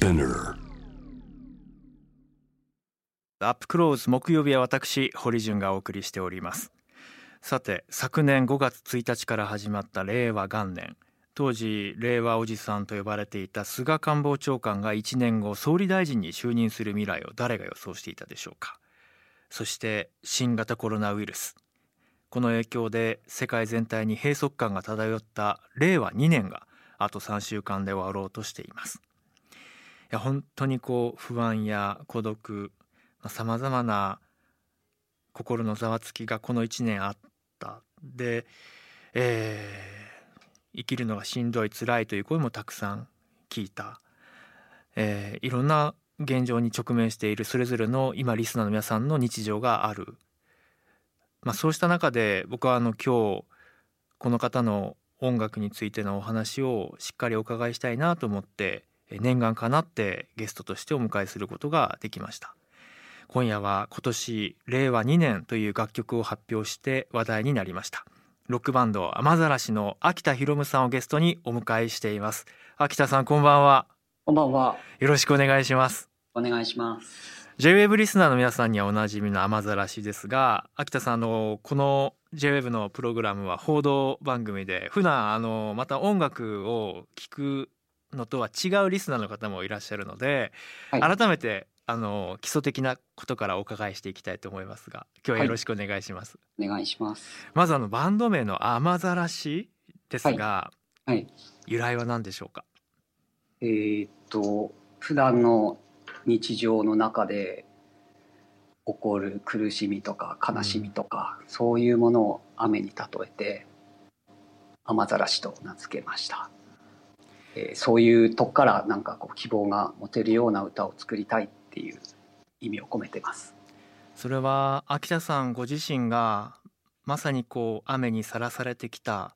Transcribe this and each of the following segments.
Spinner. アップクローズ木曜日は私堀潤がお送りしております。さて昨年5月1日から始まった令和元年。当時令和おじさんと呼ばれていた菅官房長官が1年後総理大臣に就任する未来を誰が予想していたでしょうか。そして新型コロナウイルス。この影響で世界全体に閉塞感が漂った令和2年があと3週間で終わろうとしています。や本当にこう不安や孤独さまざまな心のざわつきがこの1年あった。で、えー生きるのがしんどい辛いという声もたくさん聞いた、えーいろんな現状に直面しているそれぞれの今リスナーの皆さんの日常がある、まあ、そうした中で僕はあの今日この方の音楽についてのお話をしっかりお伺いしたいなと思って念願かなってゲストとしてお迎えすることができました。今夜は今年令和2年という楽曲を発表して話題になりました。ロックバンド雨ざらしの秋田博夢さんをゲストにお迎えしています。秋田さんこんばんは。こんばんは。よろしくお願いします。お願いします。J-WAVE リスナーの皆さんにはおなじみの雨ざらしですが秋田さんあのこの J-WAVE のプログラムは報道番組で普段あのまた音楽を聴くのとは違うリスナーの方もいらっしゃるので、はい改めてあの基礎的なことからお伺いしていきたいと思いますが今日はよろしくお願いします、お願いします。まずあのバンド名の雨ざらしですが、はい。由来は何でしょうか？えーっと、普段の日常の中で起こる苦しみとか悲しみとか、そういうものを雨に例えて、雨ざらしと名付けました。えーそういうとこからなんかこう希望が持てるような歌を作りたいっていう意味を込めてます。それは秋田さんご自身がまさにこう雨にさらされてきた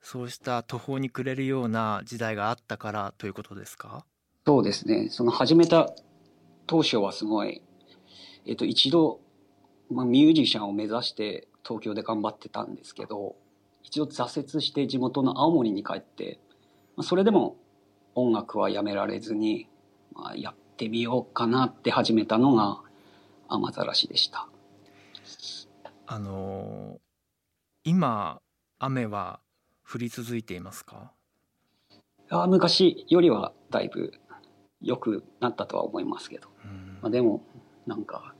そうした途方に暮れるような時代があったからということですか？そうですね。その始めた当初はすごい、えっと、一度、まあ、ミュージシャンを目指して東京で頑張ってたんですけど、一度挫折して地元の青森に帰って、まあ、それでも音楽はやめられずに、まあ、やってみようかなって始めたのが雨ざらしでした。あの今雨は降り続いていますか？あ昔よりはだいぶ良くなったとは思いますけど。うんまあ、でもなんか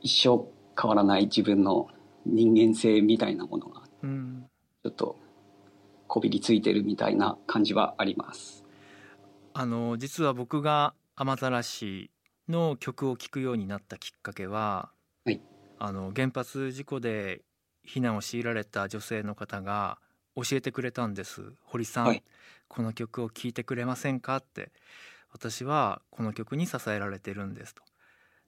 一生変わらない自分の人間性みたいなものがうんちょっとこびりついてるみたいな感じはあります。あの実は僕が雨ざらしの曲を聴くようになったきっかけは、はい。あの原発事故で避難を強いられた女性の方が教えてくれたんです。堀さん、はい。この曲を聴いてくれませんか？って私はこの曲に支えられてるんですと。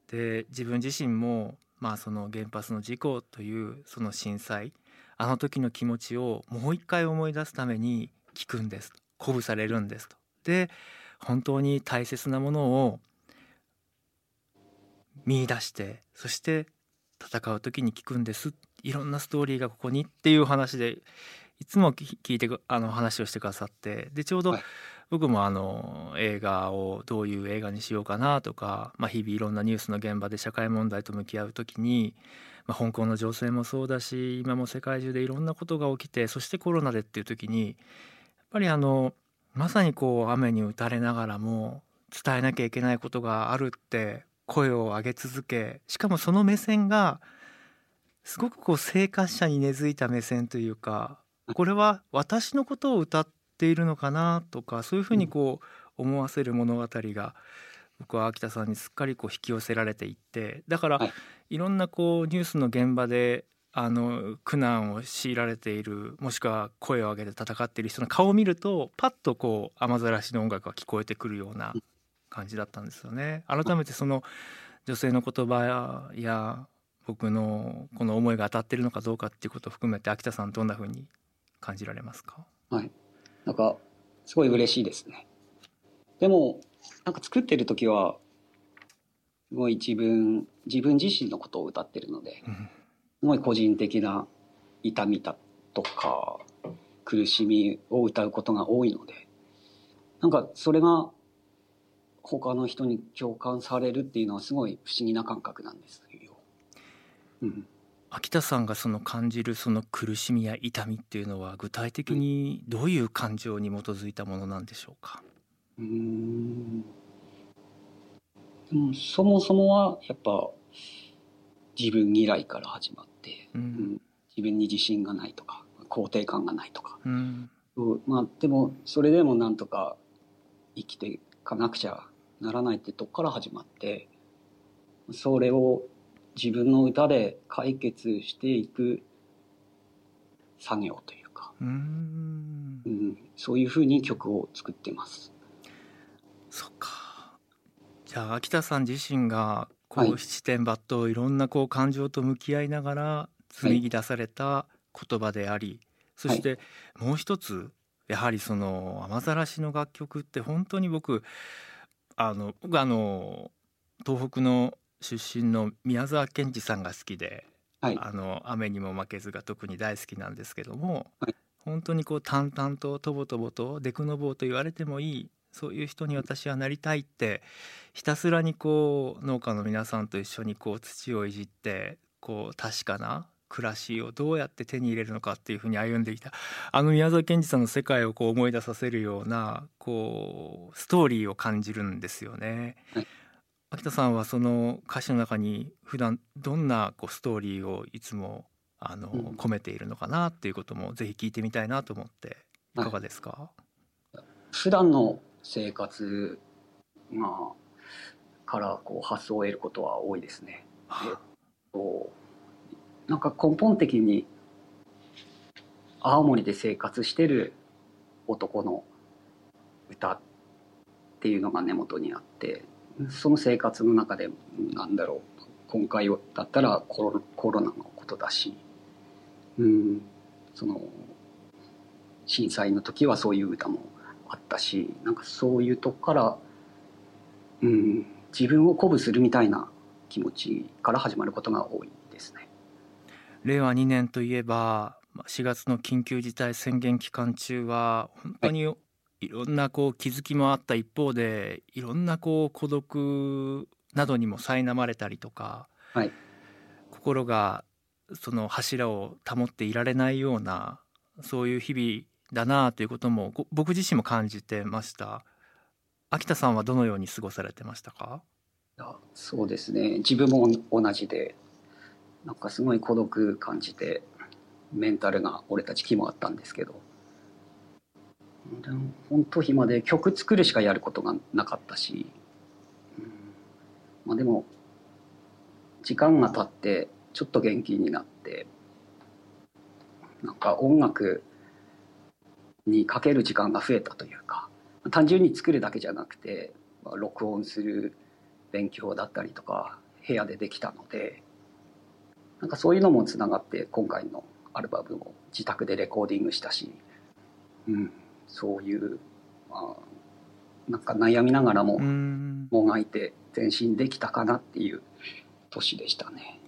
で自分自身もまあその原発の事故というその震災あの時の気持ちをもう一回思い出すために聴くんですと。鼓舞されるんですと。で本当に大切なものを見出してそして戦う時に聞くんです。いろんなストーリーがここにっていう話でいつもき聞いてくあの話をしてくださってでちょうどはい。僕もあの映画をどういう映画にしようかなとか、まあ、日々いろんなニュースの現場で社会問題と向き合う時に、まあ、香港の情勢もそうだし今も世界中でいろんなことが起きてそしてコロナでっていう時にやっぱりあのまさにこう雨に打たれながらも伝えなきゃいけないことがあるって声を上げ続けしかもその目線がすごくこう生活者に根付いた目線というかこれは私のことを歌っているのかなとかそういうふうにこう思わせる物語が僕は秋田さんにすっかりこう引き寄せられていってだからはいいろんなこうニュースの現場であの苦難を強いられているもしくは声を上げて戦っている人の顔を見るとパッとこう雨ざらしの音楽が聞こえてくるような感じだったんですよね。改めてその女性の言葉や僕のこの思いが当たってるのかどうかっていうことを含めて秋田さんどんな風に感じられますか？はい。なんかすごい嬉しいですね。でもなんか作ってる時はすごい自分自分自身のことを歌ってるのですごい個人的な痛みだとか苦しみを歌うことが多いのでなんかそれが他の人に共感されるっていうのはすごい不思議な感覚なんですよ。うん、秋田さんがその感じるその苦しみや痛みっていうのは具体的にどういう感情に基づいたものなんでしょうか？うーん。でもそもそもはやっぱ自分嫌いから始まって、ううん。ん、自分に自信がないとか肯定感がないとか、うん。うんまあでもそれでもなんとか生きていかなくちゃならないってとこから始まってそれを自分の歌で解決していく作業というか、うん。うん、そういうふうに曲を作ってます。そっか。じゃあ秋田さん自身がこはい。う七点抜刀いろんなこう感情と向き合いながら紡ぎ出された言葉であり、そしてもう一つやはりその雨ざらしの楽曲って本当に僕あの僕あの東北の出身の宮沢賢治さんが好きではい、あの雨にも負けずが特に大好きなんですけども、はい。本当にこう淡々ととぼとぼとデクノボーと言われてもいいそういう人に私はなりたいってひたすらにこう農家の皆さんと一緒にこう土をいじってこう確かな暮らしをどうやって手に入れるのかっていうふうに歩んできたあの宮沢賢治さんの世界をこう思い出させるようなこうストーリーを感じるんですよね。はい。秋田さんはその歌詞の中に普段どんなこうストーリーをいつもあの、うん。込めているのかなっていうこともぜひ聞いてみたいなと思っていかがですか、普段の生活がからこう発想を得ることは多いですね。えっとなんか根本的に青森で生活してる男の歌っていうのが根元にあってその生活の中でなんだろう今回だったらコロコロナのことだし、うん、その震災の時はそういう歌もあったしなんかそういうとこから、うん、自分を鼓舞するみたいな気持ちから始まることが多いですね。令和2年といえばまあ4月の緊急事態宣言期間中は本当にいろんなこう気づきもあった一方でいろんなこう孤独などにも苛まれたりとか、はい心がその柱を保っていられないようなそういう日々だなということもご僕自身も感じてました。秋田さんはどのように過ごされてましたか？そうですね。自分も同じでなんかすごい孤独感じてメンタルが折れた時期もあったんですけど。本当暇で曲作るしかやることがなかったし、うん。まあ、でも時間が経ってちょっと元気になってなんか音楽にかける時間が増えたというか単純に作るだけじゃなくて、まあ、録音する勉強だったりとか部屋でできたのでなんかそういうのもつながって今回のアルバムを自宅でレコーディングしたし、うん、そういう、まあ、なんか悩みながらももがいて前進できたかなっていう年でしたね。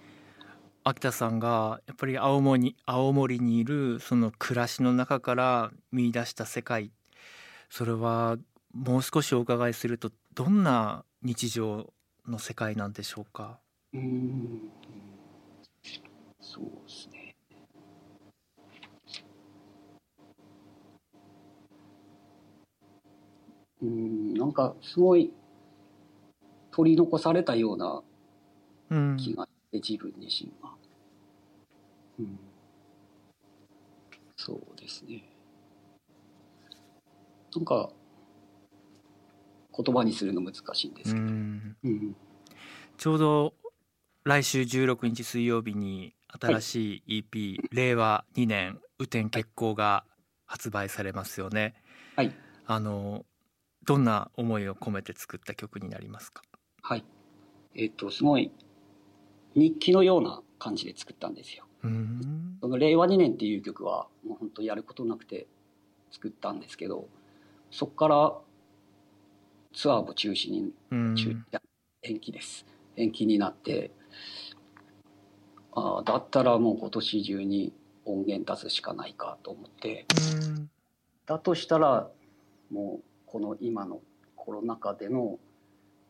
秋田さんがやっぱり青森に青森にいるその暮らしの中から見出した世界。それはもう少しお伺いするとどんな日常の世界なんでしょうか？うん。そうですね。うん、なんかすごい取り残されたようなうん。気が自分自身は。うん、そうですね。なんか言葉にするの難しいんでうすけど。んうんちょうど来週16日水曜日に新しい EP「令和2年雨天決行」が発売されますよね。はいあのどんな思いを込めて作った曲になりますか？はい。えっ、と、すごい日記のような感じで作ったんですよ。うんその令和2年っていう曲はもう本当やることなくて作ったんですけど、そこからツアーも中止に、うん中延期です。延期になって、ああ、だったらもう今年中に音源出すしかないかと思って、うんだとしたらもうこの今のコロナ禍での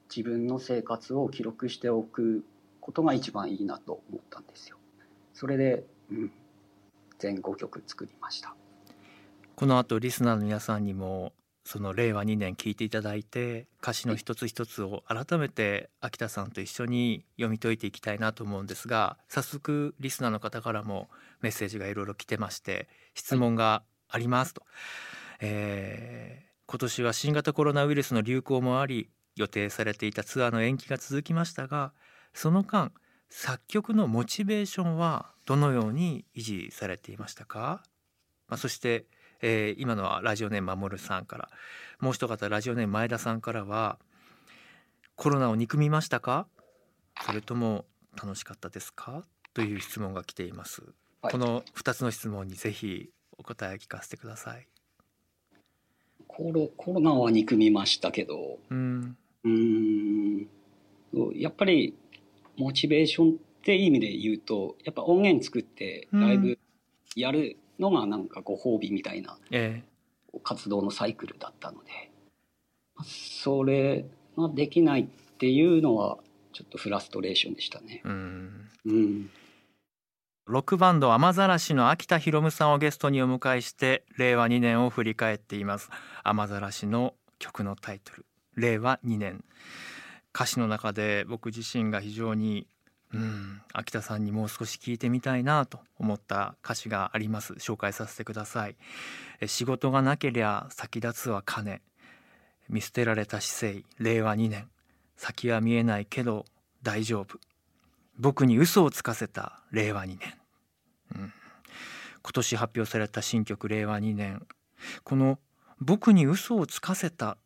自分の生活を記録しておくことが一番いいなと思ったんですよ。それで、うん、全5曲作りました。この後リスナーの皆さんにもその令和2年聞いていただいて歌詞の一つ一つを改めて秋田さんと一緒に読み解いていきたいなと思うんですが早速リスナーの方からもメッセージがいろいろ来てまして質問がありますと、はい、えー、今年は新型コロナウイルスの流行もあり予定されていたツアーの延期が続きましたがその間作曲のモチベーションはどのように維持されていましたか、まあ、そしてえー、今のはラジオネーム守さんからもう一方ラジオネーム前田さんからはコロナを憎みましたか？それとも楽しかったですか？という質問が来ています、はい、この2つの質問にぜひお答え聞かせてください。コロコロナは憎みましたけど。うん。うん。やっぱりモチベーションって意味で言うとやっぱ音源作ってライブやるのがなんかご褒美みたいな活動のサイクルだったので、それができないっていうのはちょっとフラストレーションでしたね。うん、うん。ロックバンド雨ざらしの秋田博夢さんをゲストにお迎えして令和2年を振り返っています。雨ざらしの曲のタイトル令和2年歌詞の中で僕自身が非常にうん秋田さんにもう少し聞いてみたいなと思った歌詞があります。紹介させてください。仕事がなけりゃ先立つは金。見捨てられた姿勢。令和2年。先は見えないけど大丈夫。僕に嘘をつかせた。令和2年、うん、今年発表された新曲令和2年。この僕に嘘をつかせた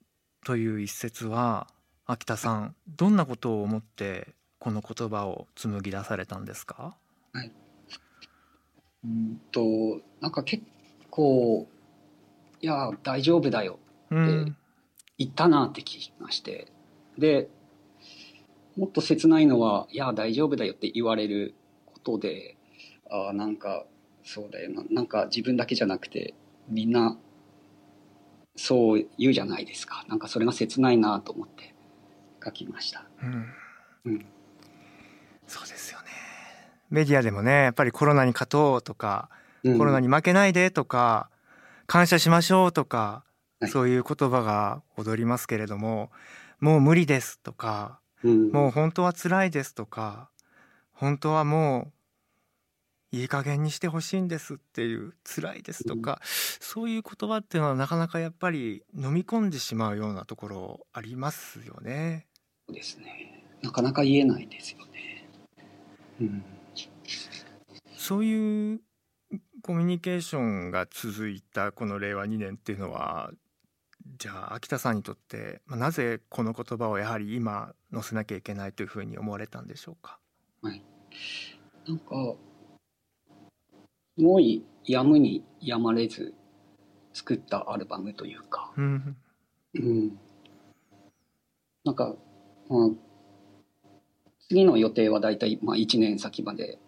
という一節は秋田さんどんなことを思ってこの言葉を紡ぎ出されたんですか、はい、うんとなんか結構「いや大丈夫だよ」って言ったなって聞きまして、うん、でもっと切ないのは「いや大丈夫だよ」って言われることであなんかそうだよな。なんか自分だけじゃなくてみんなそう言うじゃないですか。なんかそれが切ないなと思って書きました。うん、うん。そうですよね。メディアでもねやっぱりコロナに勝とうとか、うん、コロナに負けないでとか感謝しましょうとか、はい、そういう言葉が踊りますけれどももう無理ですとか、うん、もう本当は辛いですとか本当はもういい加減にしてほしいんですっていう辛いですとか、うん、そういう言葉っていうのはなかなかやっぱり飲み込んでしまうようなところありますよね。そうですね。なかなか言えないですよそういうコミュニケーションが続いたこの令和2年っていうのはじゃあ秋田さんにとってなぜこの言葉をやはり今載せなきゃいけないというふうに思われたんでしょうか、はい、なんかすごいやむにやまれず作ったアルバムというか、うん、うん、なんか、まあ、次の予定は大体まあ1年先まで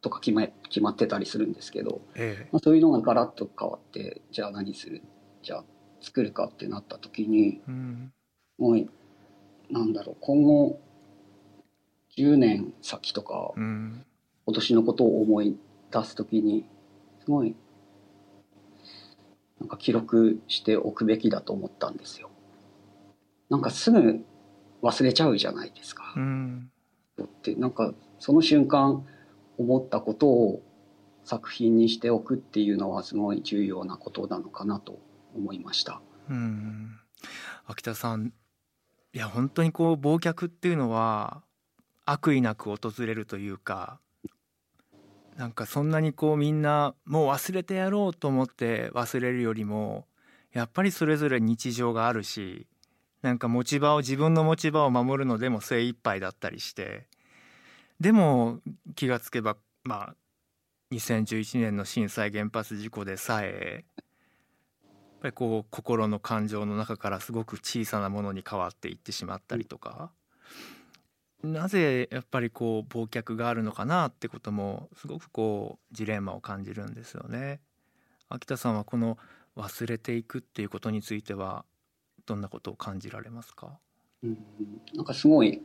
とか決ま決まってたりするんですけど、ええ、まあ、そういうのがガラッと変わってじゃあ何する？じゃあ作るかってなった時に、うん、もうなんだろう今後10年先とか、うん、今年のことを思い出す時にすごいなんか記録しておくべきだと思ったんですよ。なんかすぐ忘れちゃうじゃないですか。うんってなんかその瞬間思ったことを作品にしておくっていうのはすごい重要なことなのかなと思いました。うん秋田さんいや本当にこう忘却っていうのは悪意なく訪れるというかなんかそんなにこうみんなもう忘れてやろうと思って忘れるよりもやっぱりそれぞれ日常があるしなんか持ち場を自分の持ち場を守るのでも精一杯だったりしてでも気がつけばまあ2011年の震災原発事故でさえやっぱりこう心の感情の中からすごく小さなものに変わっていってしまったりとか、なぜやっぱりこう忘却があるのかなってこともすごくこうジレンマを感じるんですよね。秋田さんはこの忘れていくっていうことについてはどんなことを感じられますか？うん、なんかすごい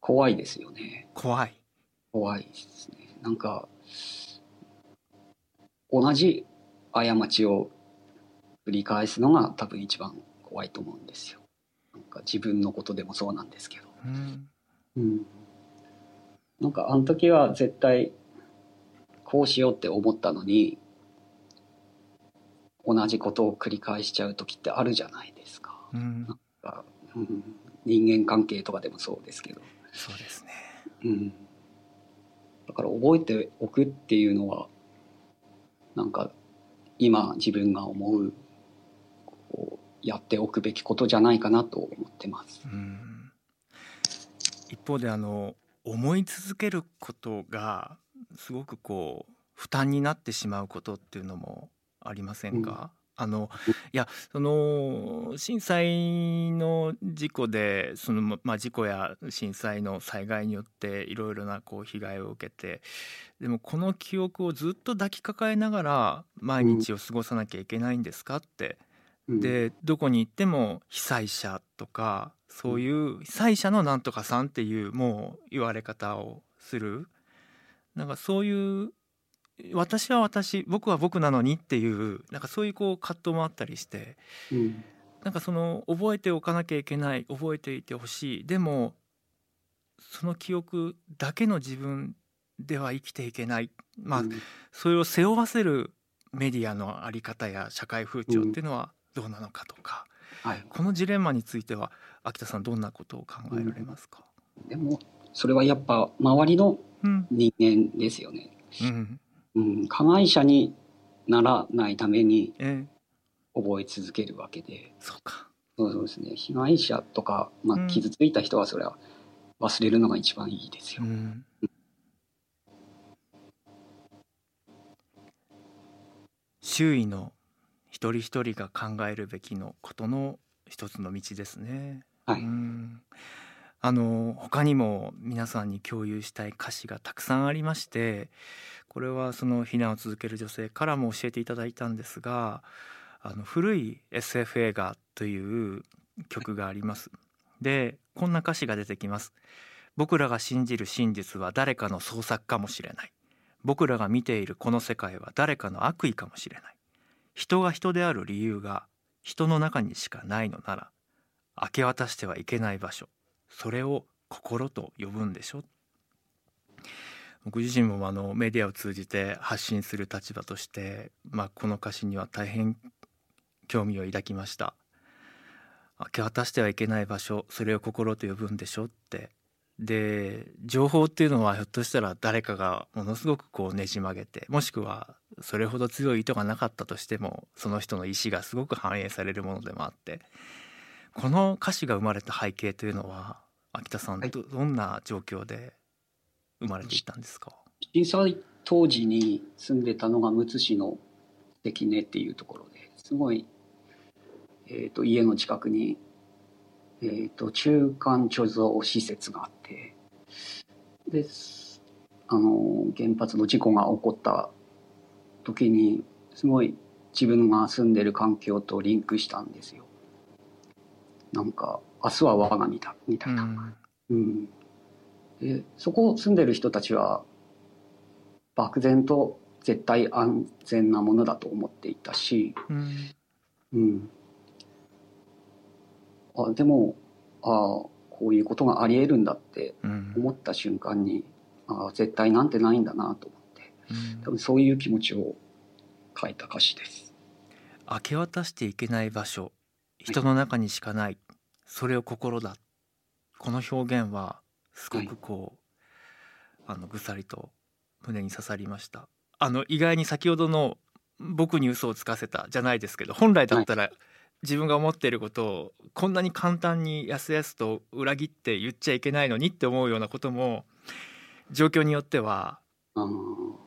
怖いですよね。怖い。怖いですね。なんか、同じ過ちを繰り返すのが多分一番怖いと思うんですよ。なんか自分のことでもそうなんですけど。うん。うん。なんかあの時は絶対こうしようって思ったのに、同じことを繰り返しちゃう時ってあるじゃないですか。うん。がうん、人間関係とかでもそうですけど、そうですね。うん、だから覚えておくっていうのはなんか今自分が思うこうやっておくべきことじゃないかなと思ってます。うん。一方であの思い続けることがすごくこう負担になってしまうことっていうのもありませんか、あのいやその震災の事故でそのままあ事故や震災の災害によっていろいろなこう被害を受けてでもこの記憶をずっと抱きかかえながら毎日を過ごさなきゃいけないんですか？って。うん、でどこに行っても被災者とかそういう被災者のなんとかさんっていうもう言われ方をする。なんかそういう私は私僕は僕なのにっていうなんかそういうこう葛藤もあったりしてうん。なんかその覚えておかなきゃいけない覚えていてほしい。でもその記憶だけの自分では生きていけない。まあうん。それを背負わせるメディアの在り方や社会風潮っていうのはどうなのかとか、はい、このジレンマについては秋田さんどんなことを考えられますか、でもそれはやっぱ周りのうん。人間ですよね。うんうん、加害者にならないためにえー覚え続けるわけで。そうか。そうですね。被害者とか、まあ、うん。傷ついた人はそれは忘れるのが一番いいですよ。うん。周囲の一人一人が考えるべきのことの一つの道ですね。はい。うんあの他にも皆さんに共有したい歌詞がたくさんありましてこれはその避難を続ける女性からも教えていただいたんですがあの古い SF 映画という曲があります。でこんな歌詞が出てきます。僕らが信じる真実は誰かの創作かもしれない。僕らが見ているこの世界は誰かの悪意かもしれない。人が人である理由が人の中にしかないのなら明け渡してはいけない場所それを心と呼ぶんでしょ？僕自身もあのメディアを通じて発信する立場として、まあ、この歌詞には大変興味を抱きました。明け渡してはいけない場所それを心と呼ぶんでしょって。で情報っていうのはひょっとしたら誰かがものすごくこうねじ曲げてもしくはそれほど強い意図がなかったとしてもその人の意思がすごく反映されるものでもあって。この歌詞が生まれた背景というのは秋田さんはいどどんな状況で生まれていったんですか、震災当時に住んでたのがむつ市の関根っていうところですごい、えー、と家の近くに、えー、と中間貯蔵施設があってですあの原発の事故が起こった時にすごい自分が住んでる環境とリンクしたんですよ。なんか明日は我が身だみたいな。うん。うん、でそこ住んでる人たちは漠然と絶対安全なものだと思っていたし、うん。うん、あでもあこういうことがありえるんだってうん。思った瞬間にあ絶対なんてないんだなと思ってうん。多分そういう気持ちを書いた歌詞です。明け渡していけない場所人の中にしかない。それを心だ。この表現はすごくこう、あのぐさりと胸に刺さりました。あの意外に先ほどの僕に嘘をつかせたじゃないですけど本来だったら自分が思っていることをこんなに簡単にやすやすと裏切って言っちゃいけないのにって思うようなことも状況によっては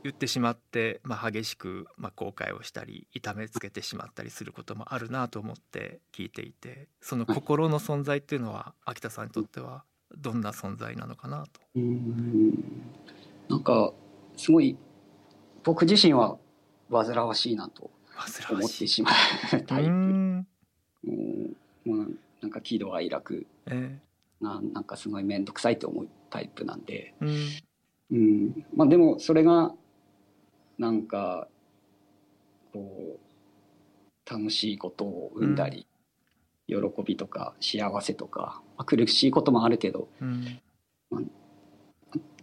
言ってしまって、まあ、激しく、まあ、後悔をしたり痛めつけてしまったりすることもあるなと思って聞いていてその心の存在っていうのは秋田さんにとってはどんな存在なのかなと。うん。なんかすごい僕自身は煩わしいなと思っしていしまうタイプ。うん。もうまあ、なんか喜怒哀楽。えがなんかすごい面倒くさいと思うタイプなんで、えうん。うん、まあでもそれがなんかこう楽しいことを生んだり、喜びとか幸せとか、まあ、苦しいこともあるけどうん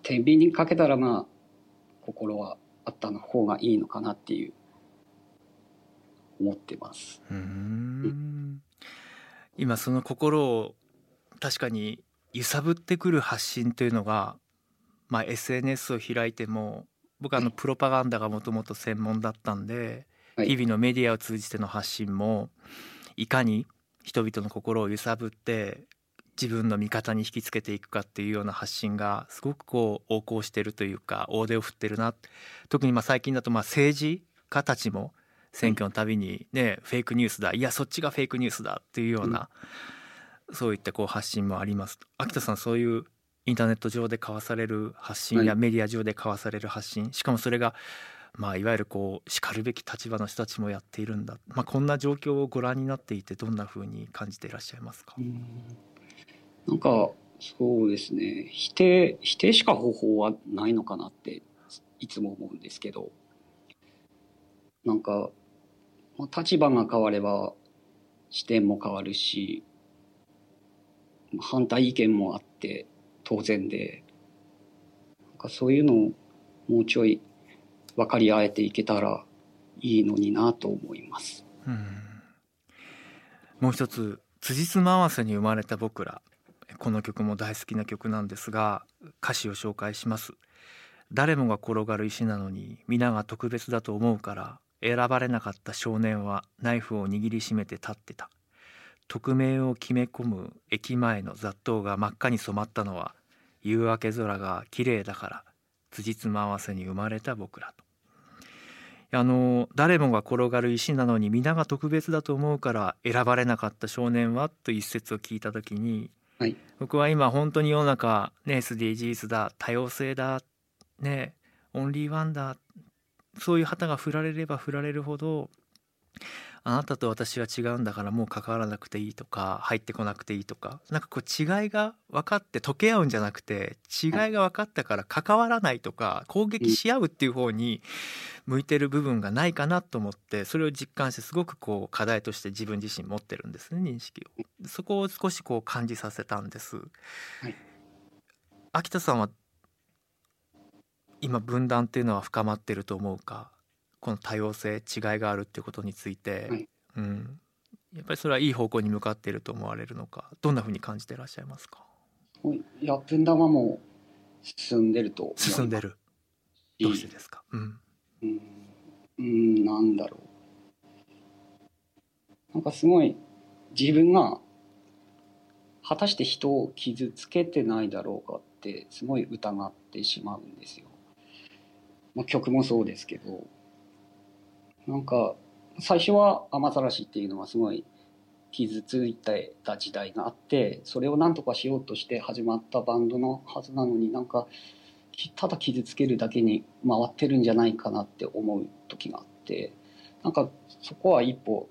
天秤にかけたらまあ心はあったの方がいいのかなっていう思ってます。うーん今その心を確かに揺さぶってくる発信というのが、まあ、SNS を開いても僕はあのプロパガンダがもともと専門だったんで、はい。日々のメディアを通じての発信もいかに人々の心を揺さぶって自分の味方に引きつけていくかっていうような発信がすごくこう横行してるというか大手を振ってるな。特にまあ最近だとまあ政治家たちも選挙のたびにね、フェイクニュースだいやそっちがフェイクニュースだっていうような、そういったこう発信もあります。秋田さんそういうインターネット上で交わされる発信やはい。メディア上で交わされる発信しかもそれがまあいわゆるこうしかるべき立場の人たちもやっているんだ、まあ、こんな状況をご覧になっていてどんな風に感じていらっしゃいますか、なんかそうですね。否定否定しか方法はないのかなっていつも思うんですけど。なんか、まあ、立場が変われば視点も変わるしまあ反対意見もあって当然で。なんかそういうのをもうちょい分かり合えていけたらいいのになと思います。うん。もう一つ辻褄合わせに生まれた僕ら。この曲も大好きな曲なんですが歌詞を紹介します。誰もが転がる石なのに皆が特別だと思うから選ばれなかった少年はナイフを握りしめて立ってた。匿名を決め込む駅前の雑踏が真っ赤に染まったのは夕明け空が綺麗だから辻褄合わせに生まれた僕らと。あの誰もが転がる石なのに皆が特別だと思うから選ばれなかった少年はと一節を聞いた時に、はい。僕は今本当に世の中ね SDGs だ多様性だねオンリーワンだそういう旗が振られれば振られるほどあなたと私は違うんだからもう関わらなくていいとか入ってこなくていいとかなんかこう違いが分かって溶け合うんじゃなくて違いが分かったから関わらないとか攻撃し合うっていう方に向いてる部分がないかなと思ってそれを実感してすごくこう課題として自分自身持ってるんですね認識を。そこを少しこう感じさせたんです、い。秋田さんは今分断っていうのは深まってると思うか？この多様性違いがあるっていうことについて、はい。うん、やっぱりそれはいい方向に向かっていると思われるのかどんなふうに感じていらっしゃいますか？い。や分断はもう進んでると進んでる。どうしてですか、うんうん、うん、なんだろう。なんかすごい自分が果たして人を傷つけてないだろうかってすごい疑ってしまうんですよ。まあ、曲もそうですけど、なんか最初は雨ざらしっていうのはすごい傷ついてた時代があって、それを何とかしようとして始まったバンドのはずなのになんかただ傷つけるだけに回ってるんじゃないかなって思う時があってなんかそこは一歩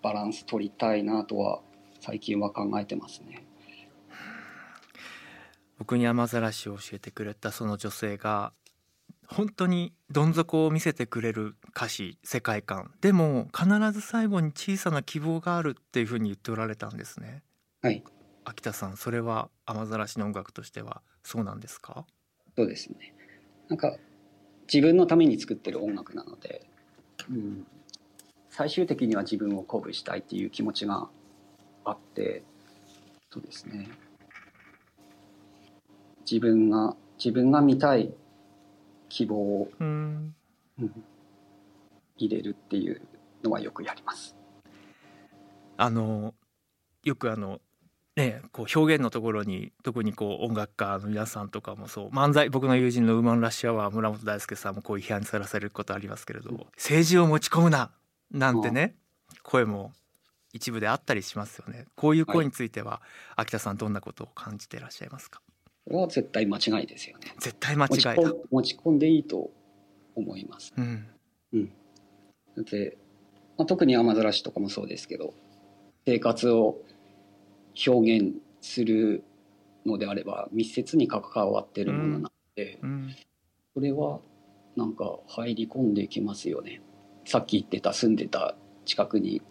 バランス取りたいなとは最近は考えてますね。僕に雨ざらしを教えてくれたその女性が本当にどん底を見せてくれる歌詞世界観。でも必ず最後に小さな希望があるっていうふうに言っておられたんですね。はい。秋田さんそれは雨ざらしの音楽としてはそうなんですか？そうですね。なんか自分のために作ってる音楽なので、うん、最終的には自分を鼓舞したいっていう気持ちがあってそうですね。自分が自分が見たい希望をうん。うん入れるっていうのはよくやります。あのよくあのねこう表現のところに特にこう音楽家の皆さんとかもそう漫才僕の友人のウーマンラッシュアワー村本大輔さんもこういう批判にさらされることありますけれど、うん。政治を持ち込むななんてね、声も一部であったりしますよね。こういう声については、秋田さんどんなことを感じていらっしゃいますか？これは絶対間違いですよね。絶対間違いだ持ち込んでいいと思います。うんだって、まあ、特に雨ざらしとかもそうですけど生活を表現するのであれば密接に関わってるものなので、うんうんそれはなんか入り込んできますよね。さっき言ってた住んでた近くに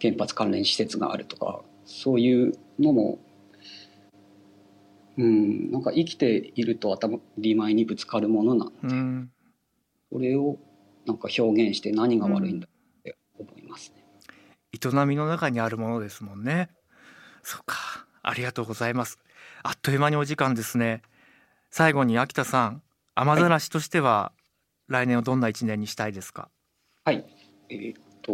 原発関連施設があるとかそういうのもうん。なんか生きていると当たり前にぶつかるものなので、うんそれをなんか表現して何が悪いんだって思いますね。営みの中にあるものですもんね。そうか。ありがとうございます。あっという間にお時間ですね。最後に秋田さん雨ざらしとしては来年をどんな一年にしたいですか、はい。えーっと、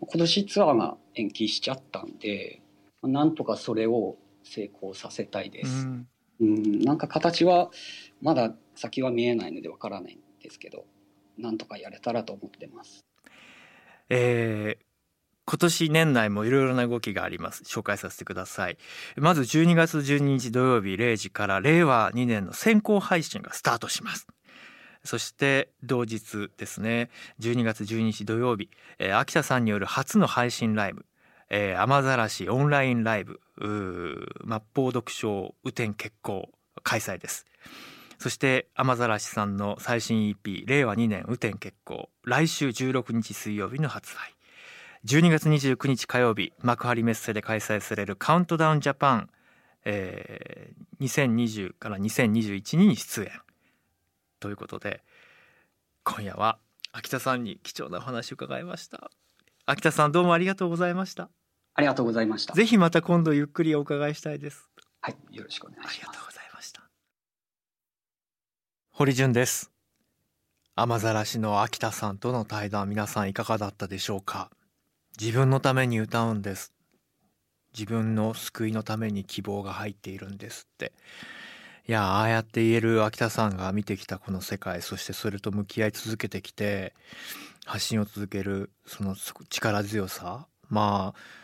今年ツアーが延期しちゃったんで、なんとかそれを成功させたいです。うん。うん、なんか形はまだ先は見えないのでわからないんですけど、なんとかやれたらと思ってます。えー今年年内もいろいろな動きがあります。紹介させてください。まず12月12日土曜日0時から令和2年の先行配信がスタートします。そして同日ですね。12月12日土曜日、えー秋田さんによる初の配信ライブ「えー雨ざらしオンラインライブ末法読書雨天決行」開催です。そして雨ざらしさんの最新 EP「令和2年雨天決行」来週16日水曜日の発売12月29日火曜日幕張メッセで開催されるカウントダウンジャパン、えー2020から2021に出演。ということで今夜は秋田さんに貴重なお話を伺いました。秋田さんどうもありがとうございました。ありがとうございました。ぜひまた今度ゆっくりお伺いしたいです。はい、よろしくお願いします。ありがとう。ございました。堀潤です。雨ざらしの秋田さんとの対談皆さんいかがだったでしょうか？自分のために歌うんです。自分の救いのために希望が入っているんですって。いやああやって言える秋田さんが見てきたこの世界そしてそれと向き合い続けてきて発信を続けるその力強さ。まあ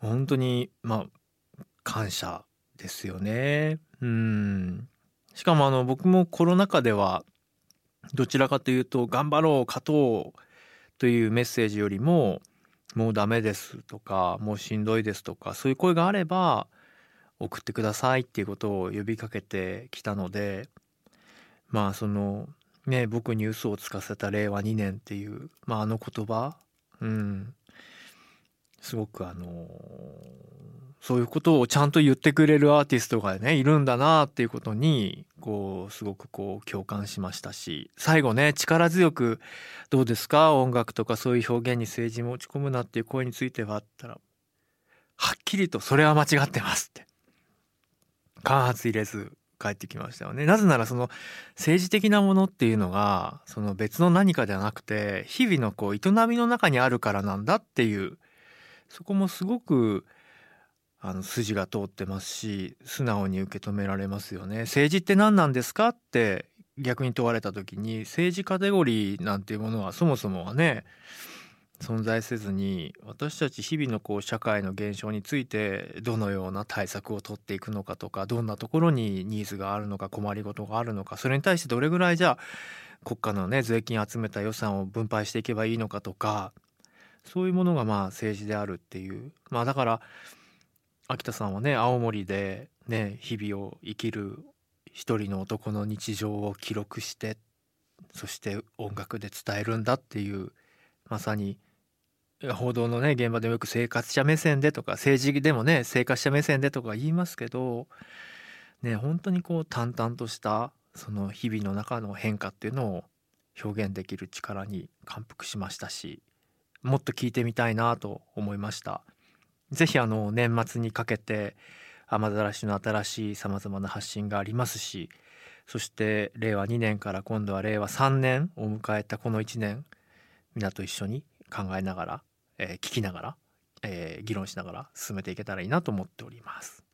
本当にまあ感謝ですよね。うん。しかもあの僕もコロナ禍ではどちらかというと頑張ろう勝とうというメッセージよりももうダメですとかもうしんどいですとかそういう声があれば送ってくださいっていうことを呼びかけてきたのでまあそのね僕に嘘をつかせた令和2年っていう、まあ、あの言葉うん。すごくあのそういうことをちゃんと言ってくれるアーティストがねいるんだなっていうことにこうすごくこう共感しましたし最後ね力強く「どうですか？音楽とかそういう表現に政治持ち込むな」っていう声についてはあったらはっきりと「それは間違ってます」って間髪入れず返ってきましたよね。なぜならその政治的なものっていうのがその別の何かではなくて日々のこう営みの中にあるからなんだっていうそこもすごくあの筋が通ってますし素直に受け止められますよね。政治って何なんですかって逆に問われた時に政治カテゴリーなんていうものはそもそもはね存在せずに私たち日々のこう社会の現象についてどのような対策を取っていくのかとかどんなところにニーズがあるのか困りごとがあるのかそれに対してどれぐらいじゃあ国家のね税金集めた予算を分配していけばいいのかとかそういうものがまあ政治であるっていう。まあだから秋田さんはね青森でね日々を生きる一人の男の日常を記録してそして音楽で伝えるんだっていうまさに報道のね現場でもよく生活者目線でとか政治でもね生活者目線でとか言いますけどね本当にこう淡々としたその日々の中の変化っていうのを表現できる力に感服しましたしもっと聞いてみたいなと思いました。ぜひあの年末にかけて雨ざらしの新しいさまざまな発信がありますしそして令和2年から今度は令和3年を迎えたこの1年皆と一緒に考えながら、えー聞きながら、えー議論しながら進めていけたらいいなと思っております。